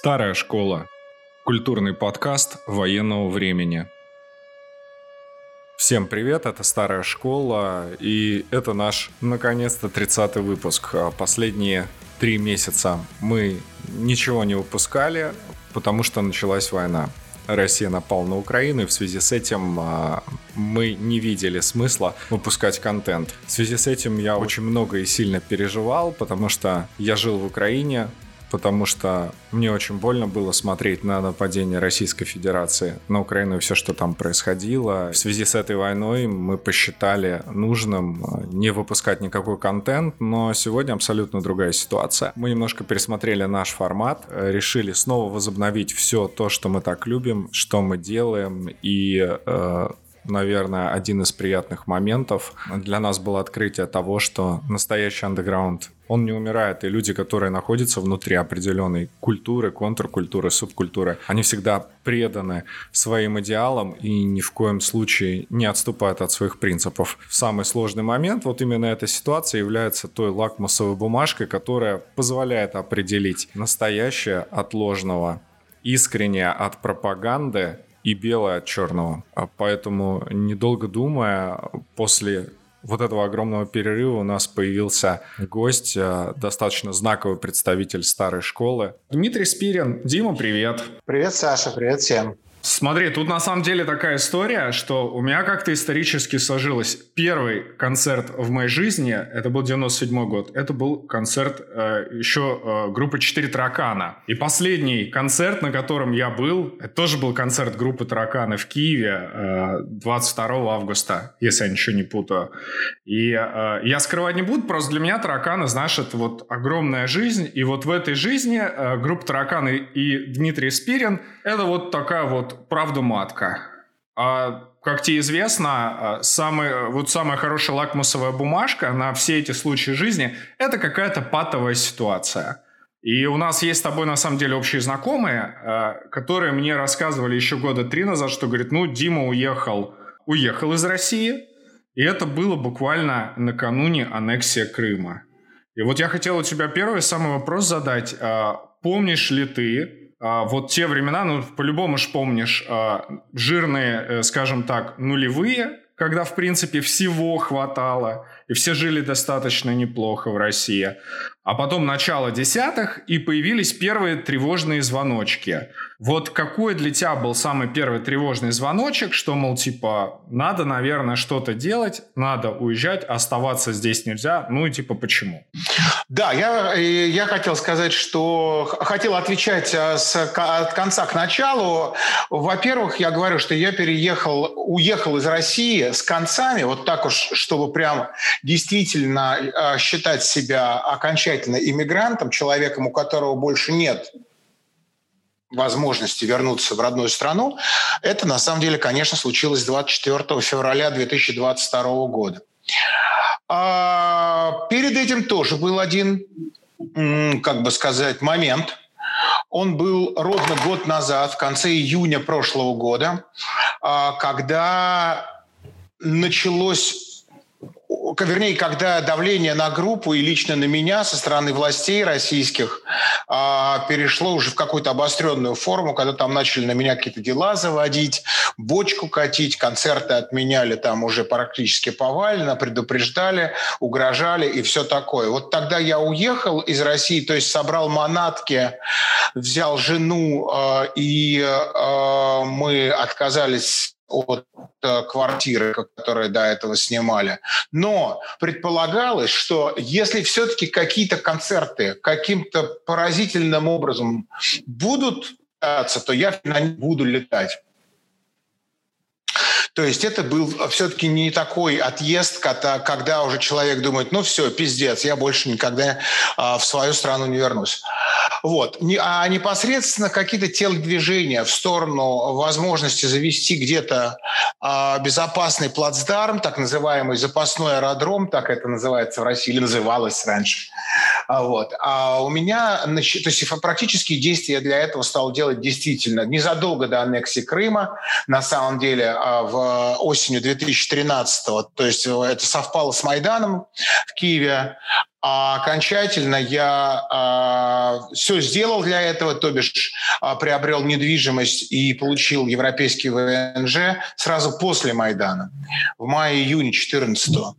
Старая школа. Культурный подкаст военного времени. Всем привет, это Старая школа, и это наш, наконец-то, 30-й выпуск. А последние три месяца мы ничего не выпускали, потому что началась война. Россия напала на Украину, и в связи с этим а, мы не видели смысла выпускать контент. В связи с этим я очень много и сильно переживал, потому что я жил в Украине, потому что мне очень больно было смотреть на нападение Российской Федерации на Украину и все, что там происходило. В связи с этой войной мы посчитали нужным э, не выпускать никакой контент, но сегодня абсолютно другая ситуация. Мы немножко пересмотрели наш формат, э, решили снова возобновить все то, что мы так любим, что мы делаем, и э, наверное, один из приятных моментов для нас было открытие того, что настоящий андеграунд, он не умирает, и люди, которые находятся внутри определенной культуры, контркультуры, субкультуры, они всегда преданы своим идеалам и ни в коем случае не отступают от своих принципов. В самый сложный момент вот именно эта ситуация является той лакмусовой бумажкой, которая позволяет определить настоящее от ложного, искреннее от пропаганды и белое от черного. А поэтому, недолго думая, после вот этого огромного перерыва у нас появился гость, э, достаточно знаковый представитель старой школы. Дмитрий Спирин. Дима, привет. Привет, Саша, привет всем. Смотри, тут на самом деле такая история, что у меня как-то исторически сложилось. Первый концерт в моей жизни, это был 97 год, это был концерт э, еще э, группы «Четыре таракана». И последний концерт, на котором я был, это тоже был концерт группы «Тараканы» в Киеве э, 22 августа, если я ничего не путаю. И э, я скрывать не буду, просто для меня «Тараканы», знаешь, это вот огромная жизнь. И вот в этой жизни э, группа «Тараканы» и Дмитрий Спирин – это вот такая вот правда матка. А как тебе известно, а, самый, вот самая хорошая лакмусовая бумажка на все эти случаи жизни – это какая-то патовая ситуация. И у нас есть с тобой, на самом деле, общие знакомые, а, которые мне рассказывали еще года три назад, что, говорит, ну, Дима уехал, уехал из России, и это было буквально накануне аннексии Крыма. И вот я хотел у тебя первый самый вопрос задать. А, помнишь ли ты, а, вот те времена, ну, по-любому ж помнишь, а, жирные, э, скажем так, нулевые, когда, в принципе, всего хватало, и все жили достаточно неплохо в России. А потом начало десятых, и появились первые тревожные звоночки. Вот какой для тебя был самый первый тревожный звоночек, что, мол, типа, надо, наверное, что-то делать, надо уезжать, оставаться здесь нельзя, ну и типа почему? Да, я, я хотел сказать, что хотел отвечать э, с, от конца к началу. Во-первых, я говорю, что я переехал, уехал из России с концами, вот так уж, чтобы прям действительно э, считать себя окончательно окончательно иммигрантом, человеком, у которого больше нет возможности вернуться в родную страну, это на самом деле, конечно, случилось 24 февраля 2022 года. А перед этим тоже был один, как бы сказать, момент. Он был ровно год назад, в конце июня прошлого года, а, когда началось вернее, когда давление на группу и лично на меня со стороны властей российских а, перешло уже в какую-то обостренную форму, когда там начали на меня какие-то дела заводить, бочку катить, концерты отменяли там уже практически повально, предупреждали, угрожали и все такое. Вот тогда я уехал из России, то есть собрал манатки, взял жену, э, и э, мы отказались от э, квартиры, которые до этого снимали. Но предполагалось, что если все-таки какие-то концерты каким-то поразительным образом будут то я на них буду летать. То есть это был все-таки не такой отъезд, когда, когда уже человек думает, ну все, пиздец, я больше никогда а, в свою страну не вернусь. Вот. А непосредственно какие-то телодвижения в сторону возможности завести где-то а, безопасный плацдарм, так называемый запасной аэродром, так это называется в России, или называлось раньше, А, вот. А у меня, то есть практические действия для этого стал делать действительно незадолго до аннексии Крыма, на самом деле а, в осенью 2013 то есть это совпало с Майданом в Киеве, а окончательно я а, все сделал для этого, то бишь а, приобрел недвижимость и получил европейский ВНЖ сразу после Майдана, в мае-июне 2014 а,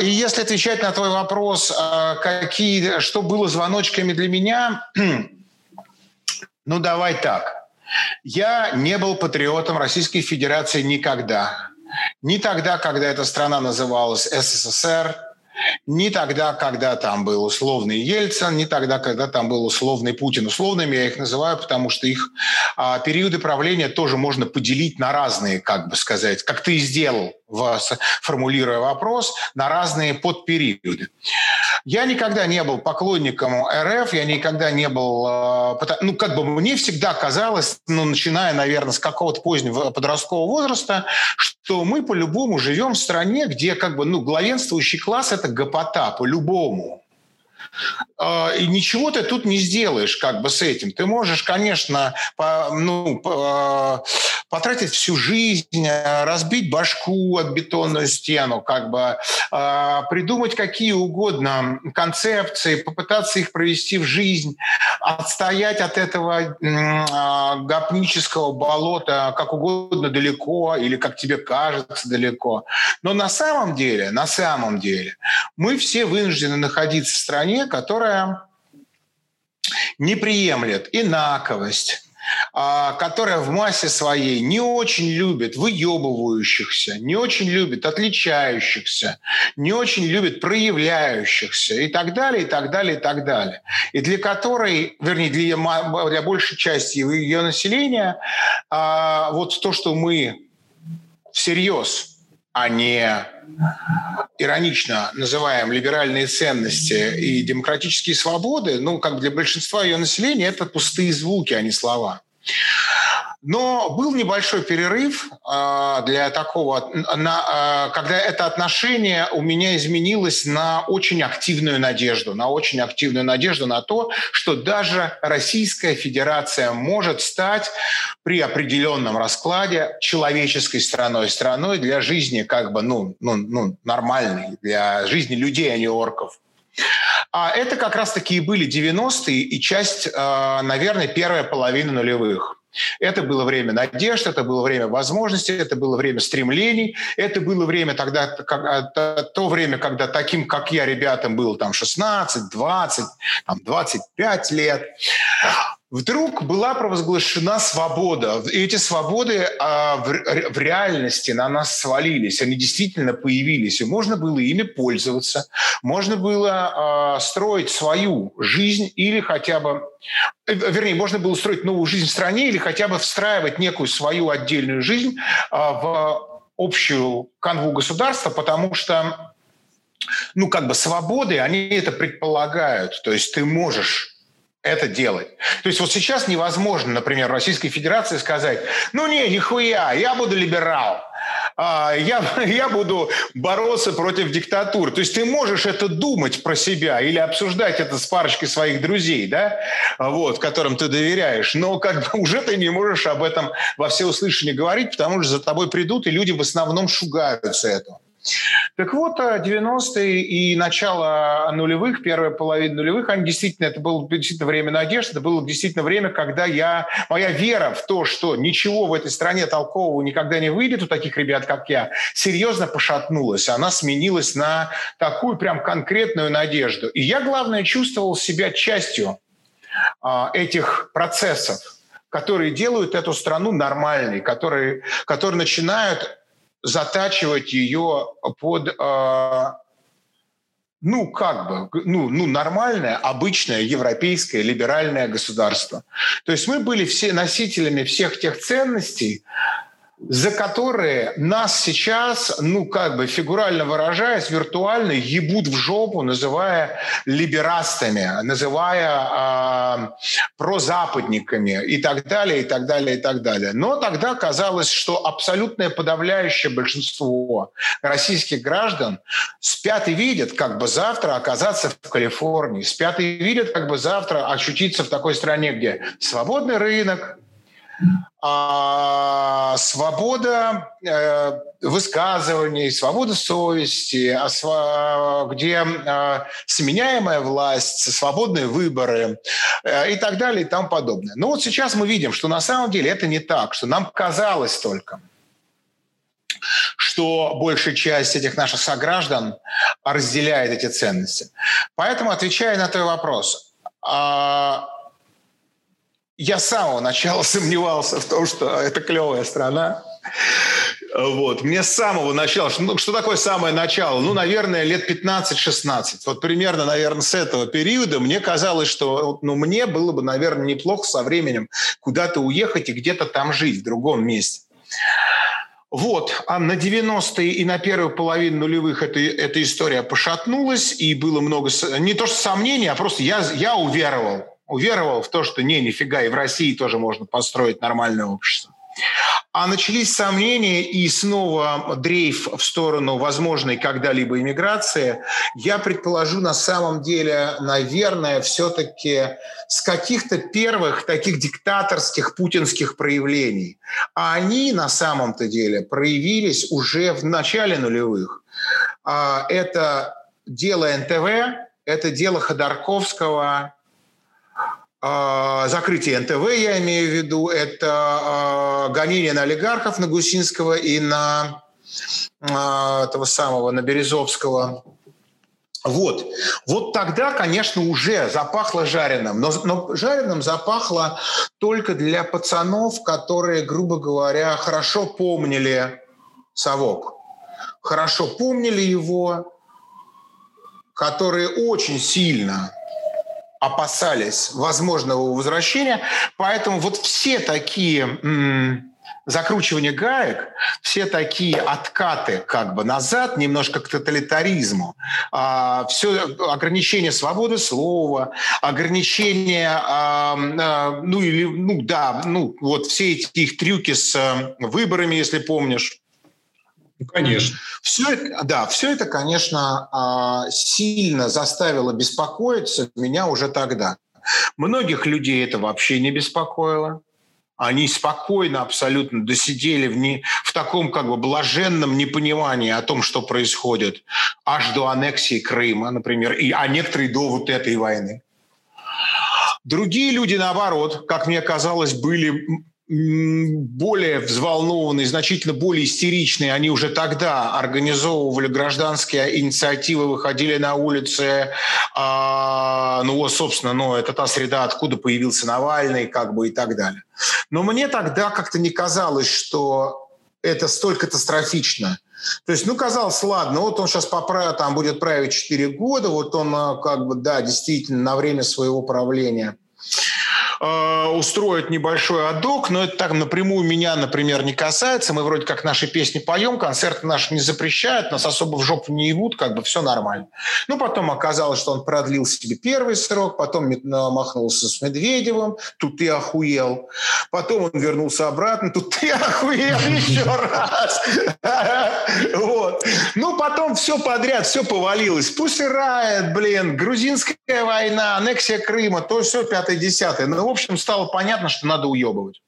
и если отвечать на твой вопрос, а, какие, что было звоночками для меня, ну давай так. Я не был патриотом Российской Федерации никогда. Ни тогда, когда эта страна называлась СССР, ни тогда, когда там был условный Ельцин, ни тогда, когда там был условный Путин. Условными я их называю, потому что их а, периоды правления тоже можно поделить на разные, как бы сказать, как ты и сделал формулируя вопрос, на разные подпериоды. Я никогда не был поклонником РФ, я никогда не был... Э, ну, как бы мне всегда казалось, ну, начиная, наверное, с какого-то позднего подросткового возраста, что мы по-любому живем в стране, где как бы, ну, главенствующий класс – это гопота по-любому. А, и ничего ты тут не сделаешь как бы с этим. Ты можешь, конечно, по, ну, по, потратить всю жизнь, э, разбить башку от бетонную стену, как бы э, придумать какие угодно концепции, попытаться их провести в жизнь, отстоять от этого гопнического болота как угодно далеко или как тебе кажется далеко. Но на самом деле, на самом деле, мы все вынуждены находиться в стране, которая не приемлет инаковость, а, которая в массе своей не очень любит выебывающихся, не очень любит отличающихся, не очень любит проявляющихся и так далее, и так далее, и так далее. И для которой, вернее, для, для большей части ее населения, а, вот то, что мы всерьез а не иронично называем либеральные ценности и демократические свободы, ну, как для большинства ее населения, это пустые звуки, а не слова. Но был небольшой перерыв э, для такого, э, когда это отношение у меня изменилось на очень активную надежду, на очень активную надежду на то, что даже Российская Федерация может стать при определенном раскладе человеческой страной, страной для жизни как бы ну, ну, ну, нормальной, для жизни людей, а не орков. А это как раз-таки и были 90-е и часть, э, наверное, первая половина нулевых. Это было время надежд, это было время возможностей, это было время стремлений, это было время тогда, а, то время, когда таким, как я, ребятам было там 16, 20, там 25 лет вдруг была провозглашена свобода. И эти свободы а, в, в реальности на нас свалились, они действительно появились, и можно было ими пользоваться, можно было а, строить свою жизнь или хотя бы, э, вернее, можно было строить новую жизнь в стране или хотя бы встраивать некую свою отдельную жизнь а, в общую канву государства, потому что ну, как бы свободы, они это предполагают. То есть ты можешь это делать. То есть вот сейчас невозможно, например, Российской Федерации сказать, ну не, нихуя, я буду либерал, а, я, я буду бороться против диктатуры. То есть ты можешь это думать про себя или обсуждать это с парочкой своих друзей, да, вот, которым ты доверяешь, но как бы уже ты не можешь об этом во всеуслышание говорить, потому что за тобой придут, и люди в основном шугаются этого. Так вот, 90-е э, и начало нулевых, первая половина нулевых, они действительно, это было действительно время надежды, это было действительно время, когда я, моя вера в то, что ничего в этой стране толкового никогда не выйдет у таких ребят, как я, серьезно пошатнулась. Она сменилась на такую прям конкретную надежду. И я, главное, чувствовал себя частью а, этих процессов, которые делают эту страну нормальной, которые, которые начинают затачивать ее под э, ну, как бы, ну, ну, нормальное, обычное европейское либеральное государство. То есть мы были все носителями всех тех ценностей, за которые нас сейчас, ну, как бы фигурально выражаясь, виртуально ебут в жопу, называя либерастами, называя э, прозападниками и так далее, и так далее, и так далее. Но тогда казалось, что абсолютное подавляющее большинство российских граждан спят и видят, как бы завтра оказаться в Калифорнии, спят и видят, как бы завтра ощутиться в такой стране, где свободный рынок, а, свобода э, высказываний, свобода совести, а, где а, сменяемая власть, свободные выборы э, и так далее и тому подобное. Но вот сейчас мы видим, что на самом деле это не так, что нам казалось только, что большая часть этих наших сограждан разделяет эти ценности. Поэтому, отвечая на твой вопрос, а, я с самого начала сомневался в том, что это клевая страна. Вот. Мне с самого начала, ну, что такое самое начало? Ну, наверное, лет 15-16. Вот примерно, наверное, с этого периода мне казалось, что ну, мне было бы, наверное, неплохо со временем куда-то уехать и где-то там жить, в другом месте. Вот, а на 90-е и на первую половину нулевых эта, эта история пошатнулась, и было много, не то что сомнений, а просто я, я уверовал уверовал в то, что не, нифига, и в России тоже можно построить нормальное общество. А начались сомнения и снова дрейф в сторону возможной когда-либо иммиграции. Я предположу, на самом деле, наверное, все-таки с каких-то первых таких диктаторских путинских проявлений. А они на самом-то деле проявились уже в начале нулевых. А, это дело НТВ, это дело Ходорковского, закрытие НТВ, я имею в виду, это а, гонение на олигархов, на Гусинского и на а, этого самого, на Березовского. Вот. Вот тогда, конечно, уже запахло жареным. Но, но жареным запахло только для пацанов, которые, грубо говоря, хорошо помнили совок. Хорошо помнили его, которые очень сильно опасались возможного возвращения. Поэтому вот все такие м- закручивания гаек, все такие откаты как бы назад, немножко к тоталитаризму, а, все ограничение свободы слова, ограничение, а, а, ну или, ну да, ну вот все эти их трюки с а, выборами, если помнишь, ну, конечно. Все это, да, все это, конечно, а, сильно заставило беспокоиться меня уже тогда. Многих людей это вообще не беспокоило. Они спокойно абсолютно досидели в, не, в таком как бы блаженном непонимании о том, что происходит, аж до аннексии Крыма, например, и, а некоторые до вот этой войны. Другие люди, наоборот, как мне казалось, были более взволнованные, значительно более истеричные, они уже тогда организовывали гражданские инициативы, выходили на улицы. А, ну вот, собственно, ну, это та среда, откуда появился Навальный, как бы и так далее. Но мне тогда как-то не казалось, что это столь катастрофично. То есть, ну, казалось, ладно, вот он сейчас поправит, там будет править 4 года, вот он а, как бы, да, действительно, на время своего правления – э, небольшой адок, но это так напрямую меня, например, не касается. Мы вроде как наши песни поем, концерты наши не запрещают, нас особо в жопу не ебут, как бы все нормально. Ну, потом оказалось, что он продлил себе первый срок, потом махнулся с Медведевым, тут ты охуел. Потом он вернулся обратно, тут ты охуел еще раз. Вот. Ну, потом все подряд, все повалилось. Пусть Райт, блин, грузинская война, аннексия Крыма, то все пятое-десятое. Ну, в общем, стало понятно, что надо уебывать.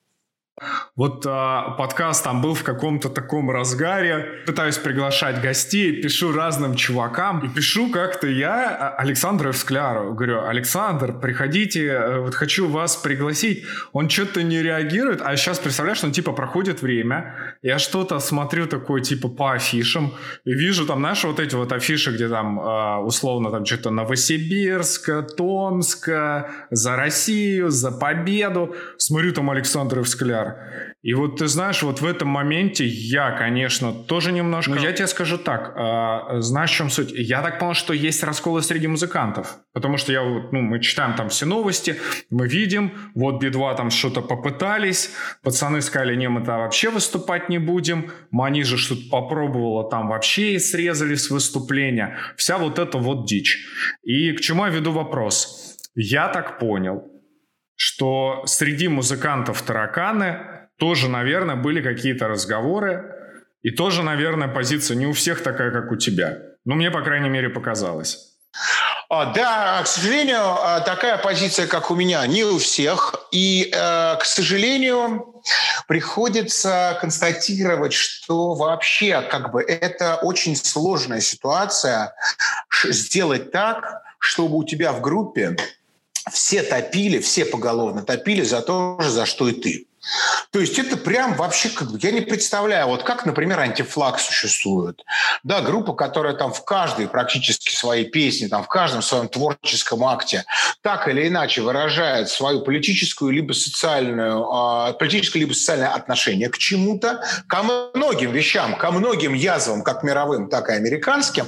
Вот а, подкаст там был в каком-то таком разгаре. Пытаюсь приглашать гостей, пишу разным чувакам. И пишу как-то я а, Александру Евскляру. Говорю, Александр, приходите, э, вот хочу вас пригласить. Он что-то не реагирует, а сейчас, представляешь, он типа проходит время. Я что-то смотрю такое типа по афишам. И вижу там, знаешь, вот эти вот афиши, где там а, условно там что-то Новосибирск, Томск, за Россию, за победу. Смотрю там Александр Евскляр Скляр. И вот ты знаешь, вот в этом моменте я, конечно, тоже немножко... Ну, я тебе скажу так, э, знаешь, в чем суть? Я так понял, что есть расколы среди музыкантов. Потому что я вот, ну, мы читаем там все новости, мы видим, вот Би-2 там что-то попытались, пацаны сказали, не, мы там вообще выступать не будем, Мани же что-то попробовала, там вообще и срезали с выступления. Вся вот эта вот дичь. И к чему я веду вопрос? Я так понял, что среди музыкантов тараканы тоже, наверное, были какие-то разговоры, и тоже, наверное, позиция не у всех такая, как у тебя. Ну, мне, по крайней мере, показалось. А, да, к сожалению, а, такая позиция, как у меня, не у всех. И, э, к сожалению, приходится констатировать, что вообще как бы это очень сложная ситуация сделать так, чтобы у тебя в группе все топили, все поголовно топили за то же, за что и ты. То есть это прям вообще, как бы, я не представляю, вот как, например, антифлаг существует. Да, группа, которая там в каждой практически своей песне, там в каждом своем творческом акте так или иначе выражает свою политическую либо социальную, э, политическое либо социальное отношение к чему-то, ко многим вещам, ко многим язвам, как мировым, так и американским.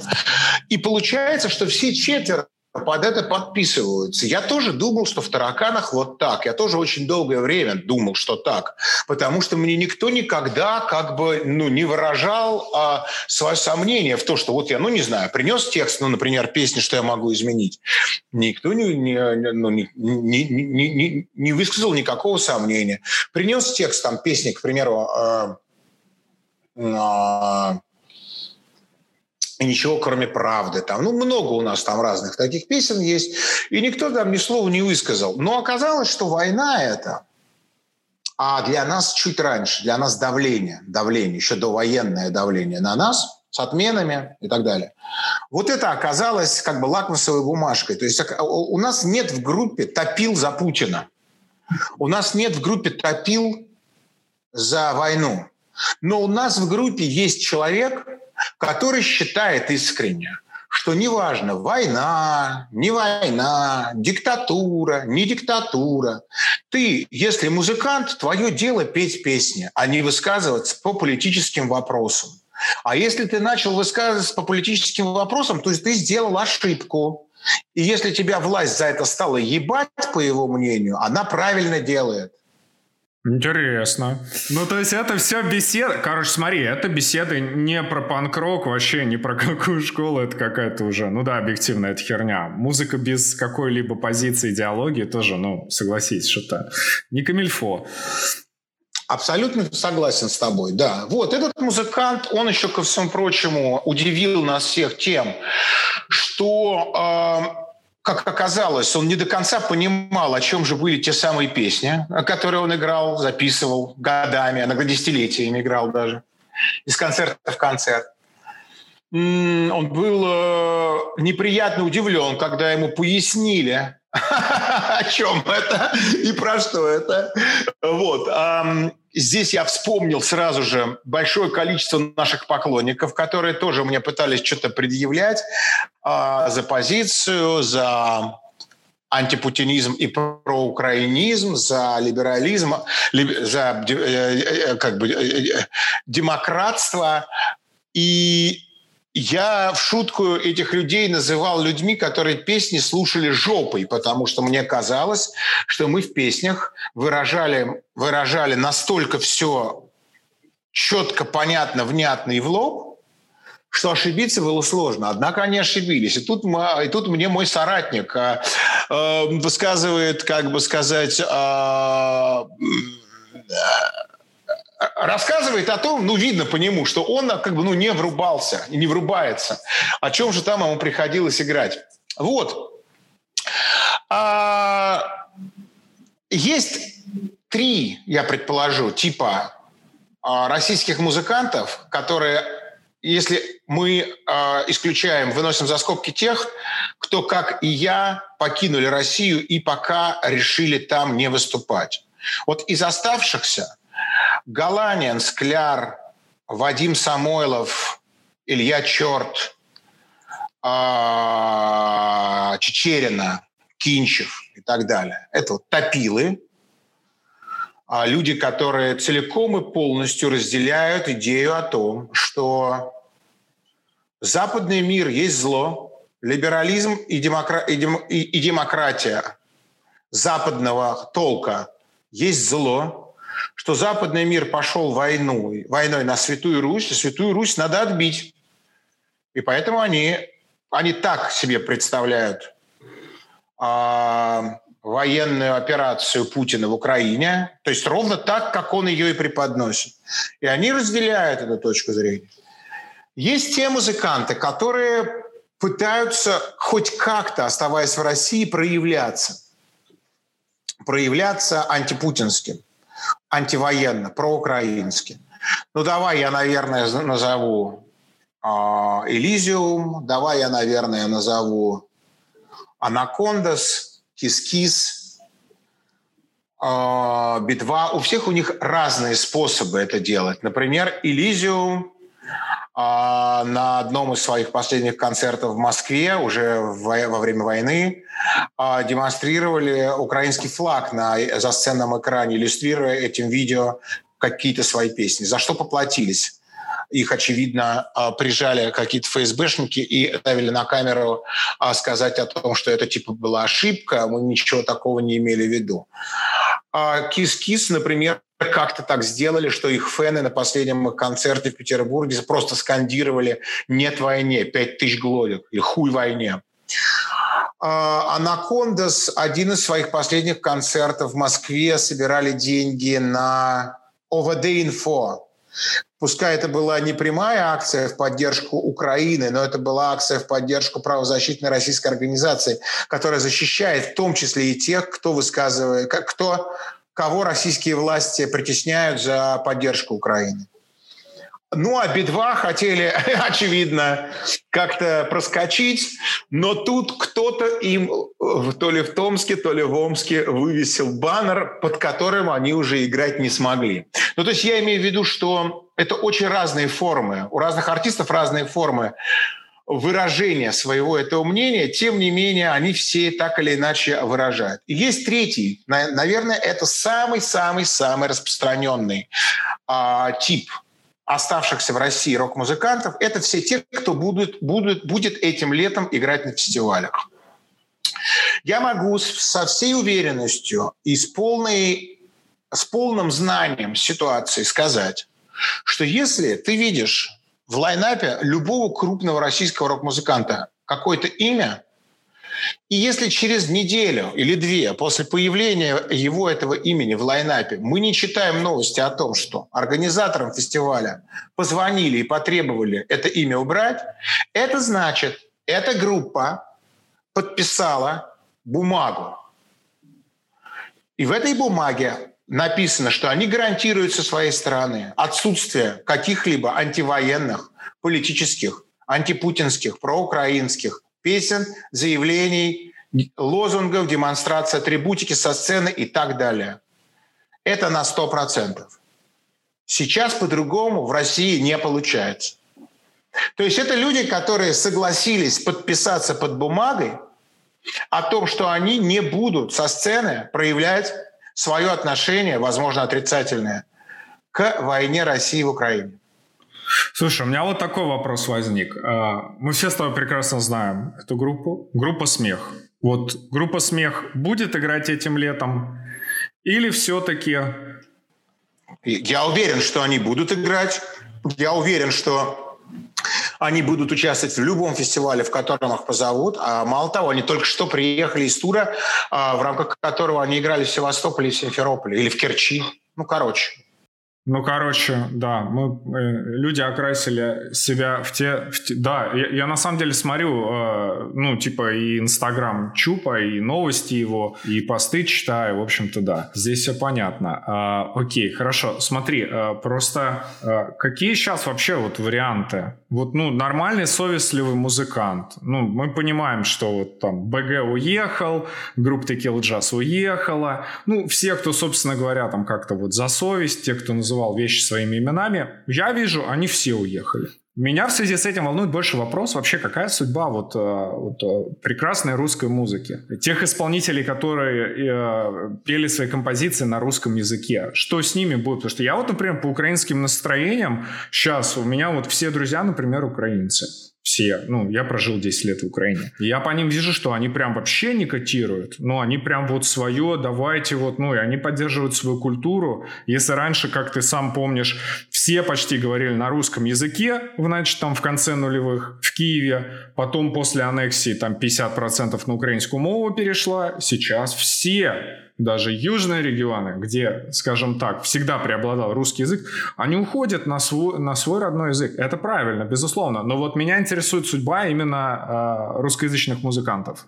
И получается, что все четверо под это подписываются. Я тоже думал, что в тараканах вот так. Я тоже очень долгое время думал, что так. Потому что мне никто никогда как бы ну, не выражал а, свое сомнение в то, что вот я, ну не знаю, принес текст, ну, например, песни, что я могу изменить. Никто не, не, ну, не, не, не, не, не высказал никакого сомнения. Принес текст там песни, к примеру, э, э, и ничего, кроме правды. Там, ну, много у нас там разных таких песен есть, и никто там ни слова не высказал. Но оказалось, что война это, а для нас чуть раньше, для нас давление, давление, еще довоенное давление на нас с отменами и так далее. Вот это оказалось как бы лакмусовой бумажкой. То есть у нас нет в группе топил за Путина. У нас нет в группе топил за войну. Но у нас в группе есть человек, который считает искренне, что неважно, война, не война, диктатура, не диктатура. Ты, если музыкант, твое дело петь песни, а не высказываться по политическим вопросам. А если ты начал высказываться по политическим вопросам, то есть ты сделал ошибку. И если тебя власть за это стала ебать, по его мнению, она правильно делает. Интересно. Ну, то есть это все беседа. Короче, смотри, это беседы не про панк-рок, вообще не про какую школу, это какая-то уже, ну да, объективно, это херня. Музыка без какой-либо позиции, идеологии тоже, ну, согласись, что-то не камильфо. Абсолютно согласен с тобой, да. Вот, этот музыкант, он еще, ко всему прочему, удивил нас всех тем, что э, как оказалось, он не до конца понимал, о чем же были те самые песни, которые он играл, записывал годами, иногда десятилетиями играл даже, из концерта в концерт. Он был э, неприятно удивлен, когда ему пояснили, о чем это и про что это. Вот. Здесь я вспомнил сразу же большое количество наших поклонников, которые тоже мне пытались что-то предъявлять а, за позицию, за антипутинизм и проукраинизм, за либерализм, за э, э, как бы, э, демократство. И я в шутку этих людей называл людьми, которые песни слушали жопой, потому что мне казалось, что мы в песнях выражали, выражали настолько все четко, понятно, внятно и в лоб, что ошибиться было сложно. Однако они ошибились. И тут, мы, и тут мне мой соратник э, э, высказывает, как бы сказать, э, рассказывает о том, ну, видно по нему, что он как бы, ну, не врубался, не врубается. О чем же там ему приходилось играть. Вот. А, есть три, я предположу, типа а, российских музыкантов, которые, если мы а, исключаем, выносим за скобки тех, кто, как и я, покинули Россию и пока решили там не выступать. Вот из оставшихся Галанин, Скляр, Вадим Самойлов, Илья Черт, а, Чечерина, Кинчев и так далее. Это вот топилы. а люди, которые целиком и полностью разделяют идею о том, что западный мир есть зло, либерализм и, демокра... и, дем... и демократия западного толка есть зло, что западный мир пошел войну, войной на Святую Русь, и Святую Русь надо отбить. И поэтому они, они так себе представляют а, военную операцию Путина в Украине, то есть ровно так, как он ее и преподносит. И они разделяют эту точку зрения. Есть те музыканты, которые пытаются хоть как-то, оставаясь в России, проявляться. Проявляться антипутинским, антивоенно, проукраински. Ну, давай я, наверное, назову э, Элизиум, давай я, наверное, назову Анакондас – кис-кис, а, битва. У всех у них разные способы это делать. Например, Элизиум а, на одном из своих последних концертов в Москве уже во время войны а, демонстрировали украинский флаг на засценном экране, иллюстрируя этим видео какие-то свои песни, за что поплатились их, очевидно, а, прижали какие-то ФСБшники и ставили на камеру сказать о том, что это типа была ошибка, мы ничего такого не имели в виду. А Кис-Кис, например, как-то так сделали, что их фэны на последнем концерте в Петербурге просто скандировали «Нет войне», «Пять тысяч глодек» или «Хуй войне». Анакондас один из своих последних концертов в Москве собирали деньги на ОВД-инфо, Пускай это была не прямая акция в поддержку Украины, но это была акция в поддержку правозащитной российской организации, которая защищает в том числе и тех, кто высказывает, кто, кого российские власти притесняют за поддержку Украины. Ну, а Би-2 хотели, очевидно, как-то проскочить, но тут кто-то им то ли в Томске, то ли в Омске вывесил баннер, под которым они уже играть не смогли. Ну, то есть я имею в виду, что это очень разные формы. У разных артистов разные формы выражения своего этого мнения, тем не менее, они все так или иначе выражают. Есть третий, наверное, это самый-самый-самый распространенный а, тип – оставшихся в России рок-музыкантов, это все те, кто будут, будут, будет этим летом играть на фестивалях. Я могу со всей уверенностью и с, полной, с полным знанием ситуации сказать, что если ты видишь в лайнапе любого крупного российского рок-музыканта какое-то имя, и если через неделю или две после появления его этого имени в лайнапе мы не читаем новости о том, что организаторам фестиваля позвонили и потребовали это имя убрать, это значит, эта группа подписала бумагу. И в этой бумаге написано, что они гарантируют со своей стороны отсутствие каких-либо антивоенных, политических, антипутинских, проукраинских, песен, заявлений, лозунгов, демонстрации атрибутики со сцены и так далее. Это на 100%. Сейчас по-другому в России не получается. То есть это люди, которые согласились подписаться под бумагой о том, что они не будут со сцены проявлять свое отношение, возможно, отрицательное, к войне России в Украине. Слушай, у меня вот такой вопрос возник. А, мы все с тобой прекрасно знаем эту группу. Группа «Смех». Вот группа «Смех» будет играть этим летом? Или все-таки... Я уверен, что они будут играть. Я уверен, что они будут участвовать в любом фестивале, в котором их позовут. А мало того, они только что приехали из тура, а, в рамках которого они играли в Севастополе и в Симферополе или в Керчи. Ну, короче. Ну, короче, да, мы э, люди окрасили себя в те, в те да, я, я на самом деле смотрю, э, ну, типа и Инстаграм Чупа, и новости его, и посты читаю, в общем-то, да, здесь все понятно. А, окей, хорошо, смотри, э, просто э, какие сейчас вообще вот варианты? Вот, ну, нормальный совестливый музыкант, ну, мы понимаем, что вот там БГ уехал, группа Tequila Jazz уехала, ну, все, кто, собственно говоря, там как-то вот за совесть, те, кто называет называл вещи своими именами, я вижу, они все уехали. Меня в связи с этим волнует больше вопрос вообще, какая судьба вот, э, вот э, прекрасной русской музыки? Тех исполнителей, которые э, пели свои композиции на русском языке. Что с ними будет? Потому что я вот, например, по украинским настроениям сейчас, у меня вот все друзья, например, украинцы все. Ну, я прожил 10 лет в Украине. Я по ним вижу, что они прям вообще не котируют. Ну, они прям вот свое, давайте вот, ну, и они поддерживают свою культуру. Если раньше, как ты сам помнишь, все почти говорили на русском языке, значит, там в конце нулевых в Киеве, потом после аннексии там 50% на украинскую мову перешла, сейчас все даже южные регионы, где, скажем так, всегда преобладал русский язык, они уходят на свой, на свой родной язык. Это правильно, безусловно. Но вот меня интересует судьба именно э, русскоязычных музыкантов.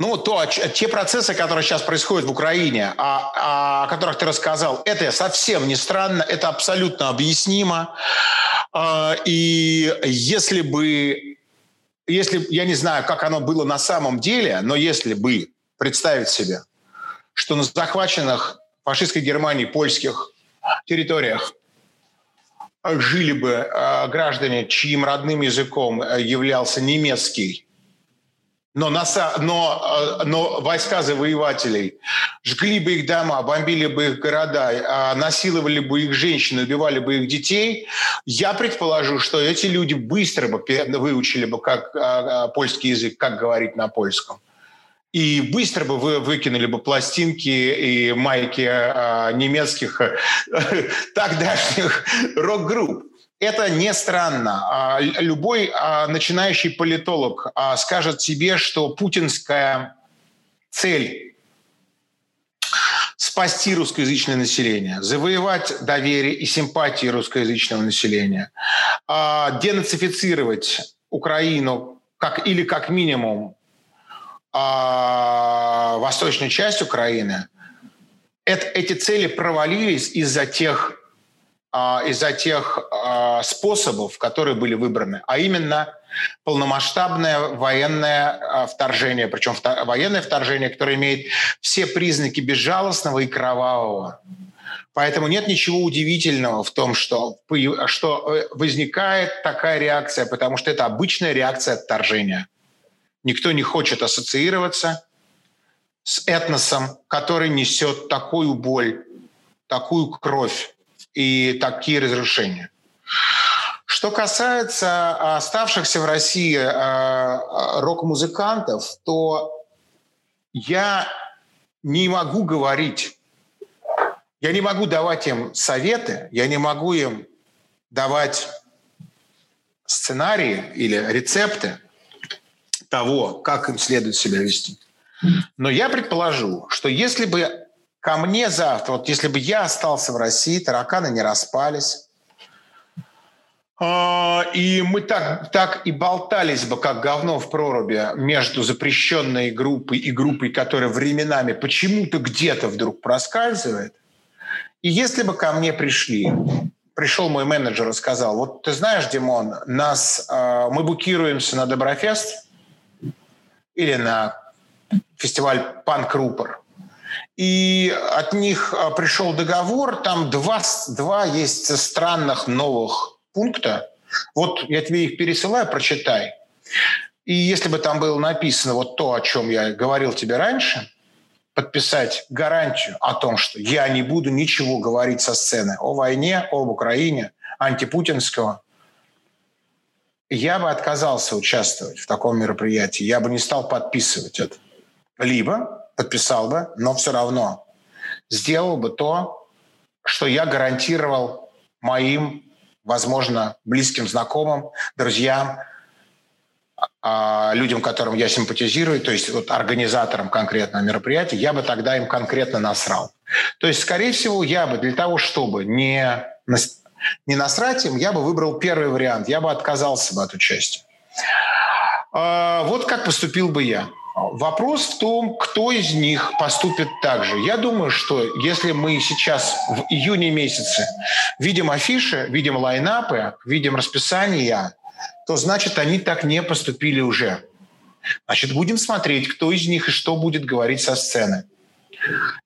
Ну, то, те процессы, которые сейчас происходят в Украине, о, о которых ты рассказал, это совсем не странно, это абсолютно объяснимо. А, и если бы, если, я не знаю, как оно было на самом деле, но если бы представить себе, что на захваченных фашистской Германией польских территориях жили бы граждане, чьим родным языком э, являлся немецкий, но, на, но, э, но войска завоевателей жгли бы их дома, бомбили бы их города, насиловали бы их женщин, убивали бы их детей, я предположу, что эти люди быстро бы выучили бы как польский язык, как говорить на польском и быстро бы вы выкинули бы пластинки и майки а, немецких э, тогдашних рок-групп. Это не странно. А, любой а, начинающий политолог а, скажет себе, что путинская цель спасти русскоязычное население, завоевать доверие и симпатии русскоязычного населения, денацифицировать Украину как, или как минимум восточную часть Украины, эти цели провалились из-за тех, из-за тех а, способов, которые были выбраны, а именно полномасштабное военное а, вторжение, причем военное вторжение, которое имеет все признаки безжалостного и кровавого. Поэтому нет ничего удивительного в том, что, что э, возникает такая реакция, потому что это обычная реакция отторжения – Никто не хочет ассоциироваться с этносом, который несет такую боль, такую кровь и такие разрушения. Что касается оставшихся в России э, рок-музыкантов, то я не могу говорить, я не могу давать им советы, я не могу им давать сценарии или рецепты, того, как им следует себя вести. Но я предположу, что если бы ко мне завтра, вот если бы я остался в России, тараканы не распались, а, и мы так, так и болтались бы, как говно в проруби, между запрещенной группой и группой, которая временами почему-то где-то вдруг проскальзывает. И если бы ко мне пришли, пришел мой менеджер и сказал, вот ты знаешь, Димон, нас, э, мы букируемся на Доброфест – или на фестиваль «Панк Рупор». И от них а, пришел договор, там два, два есть странных новых пункта. Вот я тебе их пересылаю, прочитай. И если бы там было написано вот то, о чем я говорил тебе раньше, подписать гарантию о том, что я не буду ничего говорить со сцены о войне, об Украине, антипутинского, я бы отказался участвовать в таком мероприятии. Я бы не стал подписывать это. Либо подписал бы, но все равно сделал бы то, что я гарантировал моим, возможно, близким знакомым, друзьям, а, людям, которым я симпатизирую, то есть вот организаторам конкретного мероприятия, я бы тогда им конкретно насрал. То есть, скорее всего, я бы для того, чтобы не не насрать им, я бы выбрал первый вариант. Я бы отказался бы от участия. А, вот как поступил бы я. Вопрос в том, кто из них поступит так же. Я думаю, что если мы сейчас в июне месяце видим афиши, видим лайнапы, видим расписание, то значит они так не поступили уже. Значит, будем смотреть, кто из них и что будет говорить со сцены.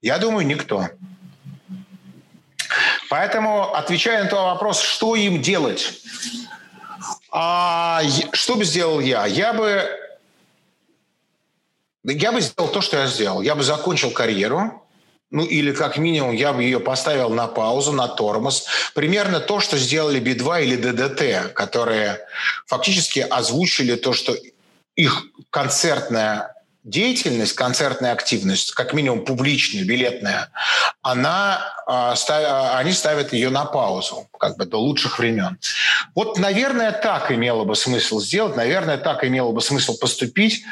Я думаю, никто. Поэтому, отвечая на твой вопрос, что им делать? А, что бы сделал я? Я бы, я бы сделал то, что я сделал. Я бы закончил карьеру, ну или как минимум я бы ее поставил на паузу, на тормоз. Примерно то, что сделали Би-2 или ДДТ, которые фактически озвучили то, что их концертная деятельность, концертная активность, как минимум публичная, билетная, она, а, они ставят ее на паузу, как бы до лучших времен. Вот, наверное, так имело бы смысл сделать, наверное, так имело бы смысл поступить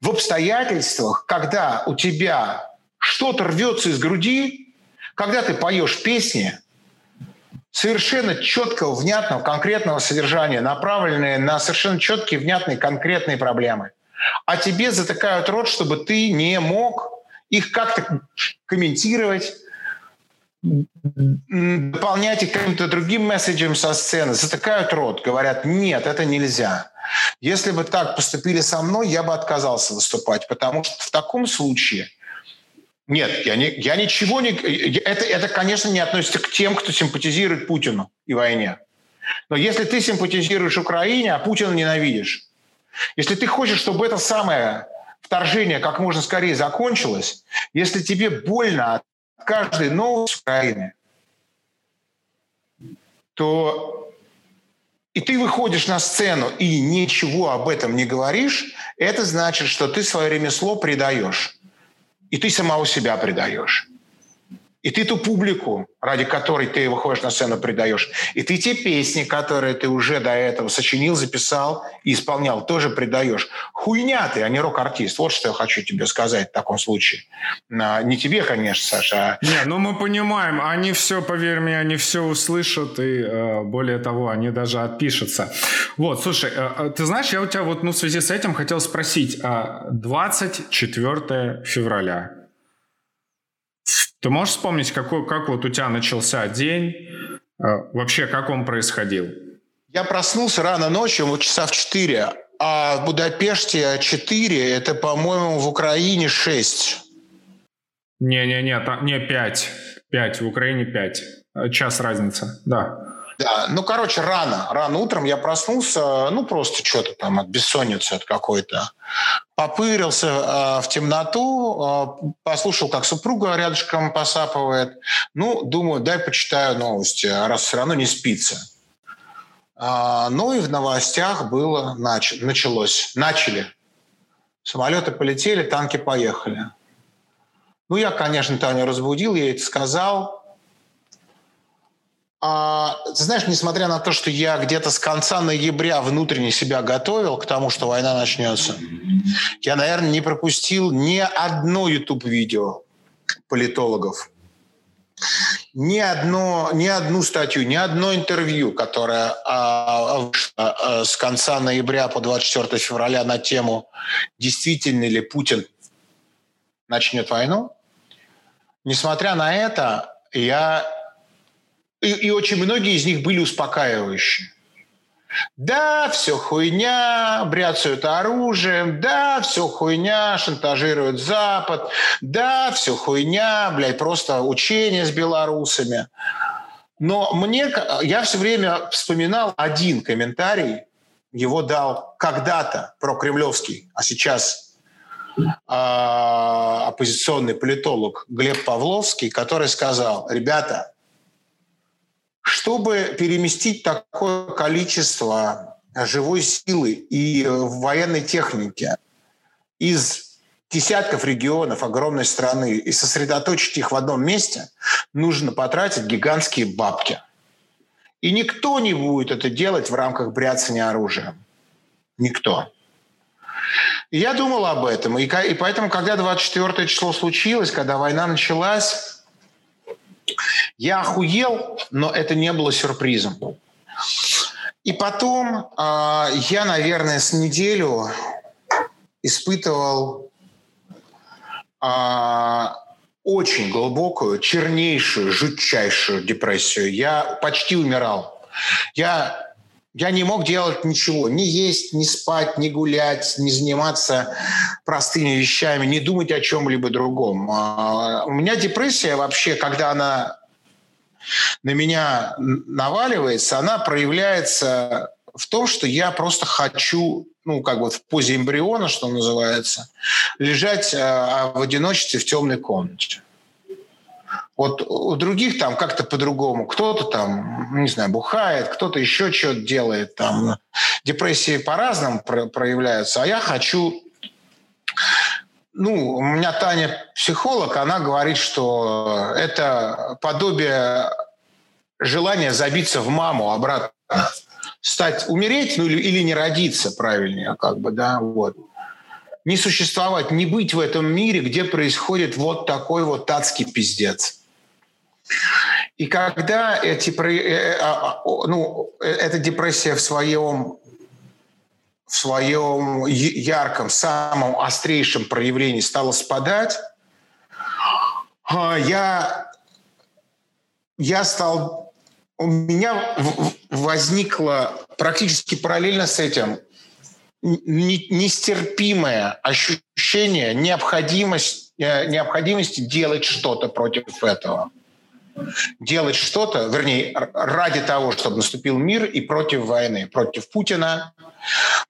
в обстоятельствах, когда у тебя что-то рвется из груди, когда ты поешь песни, совершенно четкого, внятного, конкретного содержания, направленные на совершенно четкие, внятные, конкретные проблемы – а тебе затыкают рот, чтобы ты не мог их как-то комментировать, дополнять их каким-то другим месседжем со сцены, затыкают рот, говорят, нет, это нельзя. Если бы так поступили со мной, я бы отказался выступать, потому что в таком случае нет, я, не, я ничего не... Это, это, конечно, не относится к тем, кто симпатизирует Путину и войне. Но если ты симпатизируешь Украине, а Путина ненавидишь, если ты хочешь, чтобы это самое вторжение как можно скорее закончилось, если тебе больно от каждой новости Украины, то и ты выходишь на сцену и ничего об этом не говоришь, это значит, что ты свое ремесло предаешь. И ты самого себя предаешь. И ты ту публику, ради которой ты выходишь на сцену, предаешь. И ты те песни, которые ты уже до этого сочинил, записал и исполнял, тоже предаешь. Хуйня ты, а не рок-артист. Вот что я хочу тебе сказать в таком случае. Не тебе, конечно, Саша. А... Не, ну мы понимаем, они все, поверь мне, они все услышат, и э, более того, они даже отпишутся. Вот, слушай, э, э ты знаешь, я у тебя вот ну, в связи с этим хотел спросить. 24 а февраля, ты можешь вспомнить, какой, как вот у тебя начался день? А, вообще, как он происходил? Я проснулся рано ночью, вот часа в 4, а в Будапеште 4, это, по-моему, в Украине 6. Не-не-не, не 5. 5, в Украине 5. Час разница, да. Да, ну, короче, рано. Рано утром я проснулся, ну, просто что-то там от бессонницы от какой-то. Попырился э, в темноту, э, послушал, как супруга рядышком посапывает. Ну, думаю, дай почитаю новости, раз все равно не спится. А, ну и в новостях было, нач, началось, начали. Самолеты полетели, танки поехали. Ну, я, конечно, Таню разбудил, я это сказал – а, ты знаешь, несмотря на то, что я где-то с конца ноября внутренне себя готовил к тому, что война начнется, я, наверное, не пропустил ни одно YouTube-видео политологов, ни, одно, ни одну статью, ни одно интервью, которое а, вышло а, с конца ноября по 24 февраля на тему, действительно ли Путин начнет войну. Несмотря на это, я и, и очень многие из них были успокаивающие. Да, все хуйня, бряцают оружием, да, все хуйня, шантажируют Запад, да, все хуйня, блядь, просто учения с белорусами. Но мне, я все время вспоминал один комментарий, его дал когда-то про кремлевский, а сейчас э, оппозиционный политолог Глеб Павловский, который сказал, ребята, чтобы переместить такое количество живой силы и э, военной техники из десятков регионов огромной страны и сосредоточить их в одном месте, нужно потратить гигантские бабки. И никто не будет это делать в рамках бряцания оружием. Никто. Я думал об этом. И поэтому, когда 24 число случилось, когда война началась, я охуел, но это не было сюрпризом. И потом э, я, наверное, с неделю испытывал э, очень глубокую, чернейшую, жутчайшую депрессию. Я почти умирал. Я, я не мог делать ничего. Не есть, не спать, не гулять, не заниматься простыми вещами, не думать о чем-либо другом. Э, у меня депрессия вообще, когда она на меня наваливается, она проявляется в том, что я просто хочу, ну, как бы в позе эмбриона, что называется, лежать э, в одиночестве в темной комнате. Вот у других там как-то по-другому. Кто-то там, не знаю, бухает, кто-то еще что-то делает. Там депрессии по-разному проявляются. А я хочу... Ну, у меня Таня психолог, она говорит, что это подобие желания забиться в маму обратно. Стать, умереть, ну или, или не родиться, правильнее, как бы, да, вот не существовать, не быть в этом мире, где происходит вот такой вот адский пиздец. И когда эти, э, э, а, а, ну, э, эта депрессия в своем в своем ярком, самом острейшем проявлении стала спадать, а, я, я стал... У меня возникло практически параллельно с этим нестерпимое ощущение необходимость, необходимости делать что-то против этого делать что-то, вернее, ради того, чтобы наступил мир и против войны, против Путина,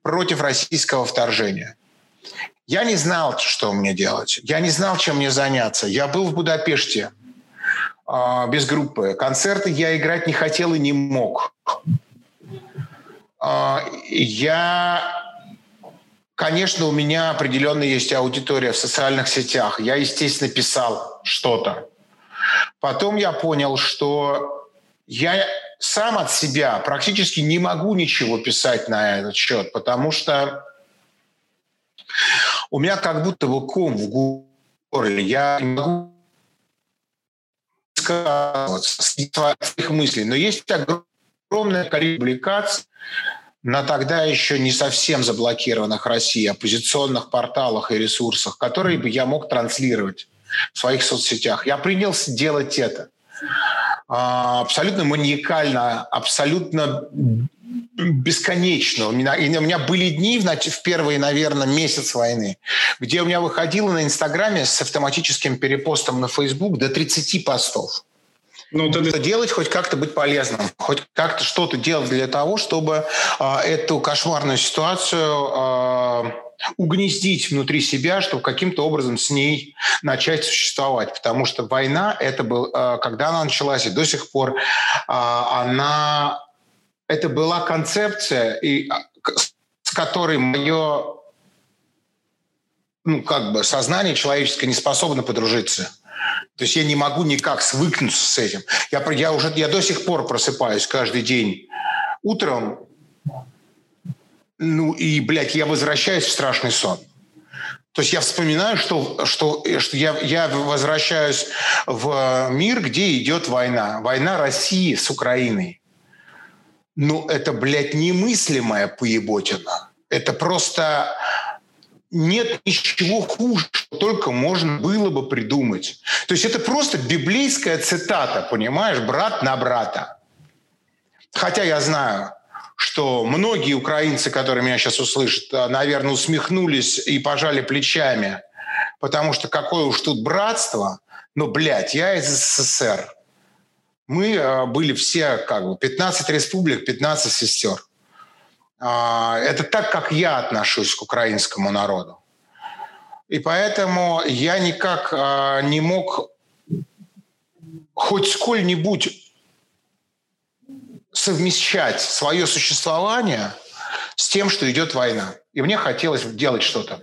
против российского вторжения. Я не знал, что мне делать. Я не знал, чем мне заняться. Я был в Будапеште э, без группы. Концерты я играть не хотел и не мог. Э, я Конечно, у меня определенно есть аудитория в социальных сетях. Я, естественно, писал что-то. Потом я понял, что я сам от себя практически не могу ничего писать на этот счет, потому что у меня как будто бы ком в горле. Я не могу сказать своих мыслей. Но есть огромное количество публикаций на тогда еще не совсем заблокированных России оппозиционных порталах и ресурсах, которые бы я мог транслировать в своих соцсетях. Я принялся делать это. А, абсолютно маниакально, абсолютно бесконечно. У меня, у меня были дни в, в первый, наверное, месяц войны, где у меня выходило на Инстаграме с автоматическим перепостом на Фейсбук до 30 постов. Ну, тогда... Делать хоть как-то быть полезным, хоть как-то что-то делать для того, чтобы э, эту кошмарную ситуацию э, угнездить внутри себя, чтобы каким-то образом с ней начать существовать. Потому что война, это был, э, когда она началась, и до сих пор э, она... Это была концепция, и, э, с которой мое ну, как бы сознание человеческое не способно подружиться. То есть я не могу никак свыкнуться с этим. Я, я, уже, я до сих пор просыпаюсь каждый день утром ну и, блядь, я возвращаюсь в страшный сон. То есть я вспоминаю, что, что, что я, я возвращаюсь в мир, где идет война. Война России с Украиной. Ну, это, блядь, немыслимая поеботина. Это просто нет ничего хуже, что только можно было бы придумать. То есть это просто библейская цитата, понимаешь, брат на брата. Хотя я знаю, что многие украинцы, которые меня сейчас услышат, э, наверное, усмехнулись и пожали плечами, потому что какое уж тут братство, но, блядь, я из СССР. Мы э, были все, как бы, 15 республик, 15 сестер. А, это так, как я отношусь к украинскому народу. И поэтому я никак э, не мог хоть сколь-нибудь совмещать свое существование с тем, что идет война. И мне хотелось делать что-то.